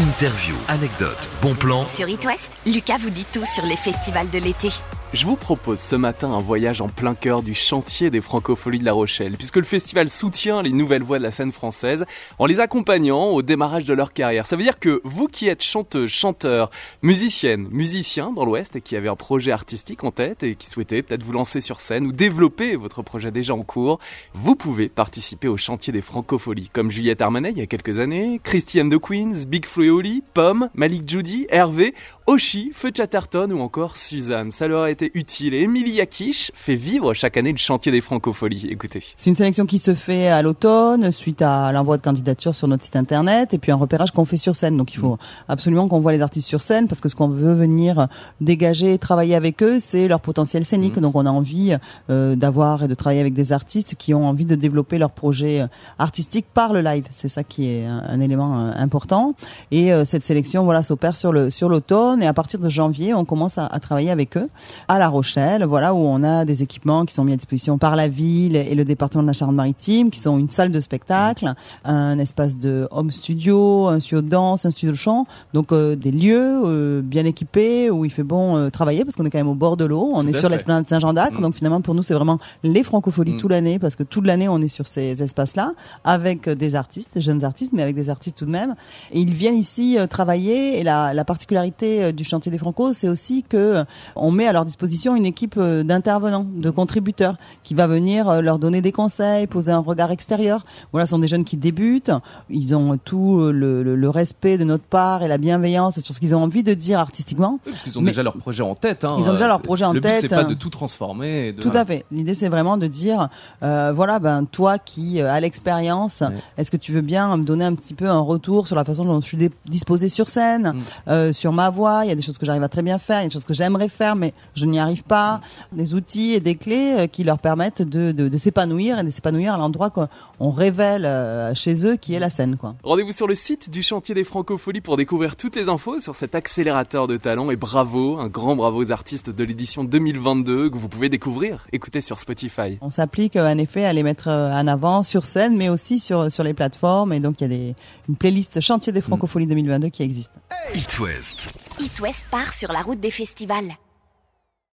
Interview, anecdote, bon plan. Sur It Lucas vous dit tout sur les festivals de l'été. Je vous propose ce matin un voyage en plein cœur du chantier des francopholies de La Rochelle, puisque le festival soutient les nouvelles voix de la scène française en les accompagnant au démarrage de leur carrière. Ça veut dire que vous qui êtes chanteuse, chanteur, musicienne, musicien dans l'Ouest et qui avez un projet artistique en tête et qui souhaitez peut-être vous lancer sur scène ou développer votre projet déjà en cours, vous pouvez participer au chantier des francopholies, comme Juliette Armanet il y a quelques années, Christiane de Queens, Big Flo Pomme, Malik Judy, Hervé, Oshi, Feu Chatterton ou encore Suzanne. Ça leur été utile. Et fait vivre chaque année le chantier des francopholies. Écoutez. C'est une sélection qui se fait à l'automne suite à l'envoi de candidatures sur notre site internet et puis un repérage qu'on fait sur scène. Donc il faut absolument qu'on voit les artistes sur scène parce que ce qu'on veut venir dégager et travailler avec eux, c'est leur potentiel scénique. Mmh. Donc on a envie euh, d'avoir et de travailler avec des artistes qui ont envie de développer leur projet euh, artistique par le live. C'est ça qui est un, un élément euh, important. Et euh, cette sélection voilà s'opère sur le sur l'automne et à partir de janvier, on commence à, à, travailler avec eux à La Rochelle, voilà où on a des équipements qui sont mis à disposition par la ville et le département de la Charente-Maritime, qui sont une salle de spectacle, un espace de home studio, un studio de danse, un studio de chant, donc euh, des lieux euh, bien équipés où il fait bon euh, travailler parce qu'on est quand même au bord de l'eau, on Tout est sur l'esplanade Saint-Jean d'Acre, mmh. donc finalement pour nous c'est vraiment les francopholies mmh. toute l'année parce que toute l'année on est sur ces espaces-là avec des artistes, des jeunes artistes, mais avec des artistes tout de même, et ils viennent ici travailler. Et la, la particularité du chantier des Franco, c'est aussi que euh, on met à leur disposition une équipe euh, d'intervenants, de contributeurs, qui va venir euh, leur donner des conseils, poser un regard extérieur. Voilà, ce sont des jeunes qui débutent, ils ont tout le, le, le respect de notre part et la bienveillance sur ce qu'ils ont envie de dire artistiquement. Parce qu'ils ont Mais déjà leur projet en tête. Hein. Ils ont déjà leur projet en le tête. Le but, c'est pas de tout transformer. De... Tout à fait. L'idée, c'est vraiment de dire, euh, voilà, ben toi qui euh, as l'expérience, est-ce que tu veux bien me donner un petit peu un retour sur la façon dont je suis disposé sur scène, mm. euh, sur ma voix, il y a des choses que j'arrive à très bien faire, il y a des choses que j'aimerais faire mais je n'y arrive pas, des outils et des clés euh, qui leur permettent de, de, de s'épanouir et de s'épanouir à l'endroit qu'on révèle euh, chez eux qui est la scène. Rendez-vous sur le site du chantier des francopholies pour découvrir toutes les infos sur cet accélérateur de talent et bravo, un grand bravo aux artistes de l'édition 2022 que vous pouvez découvrir, écouter sur Spotify. On s'applique euh, en effet à les mettre en avant sur scène mais aussi sur, sur les plateformes et donc il y a des, une playlist chantier des francopholies 2022 qui existe. It West. It West part sur la route des festivals.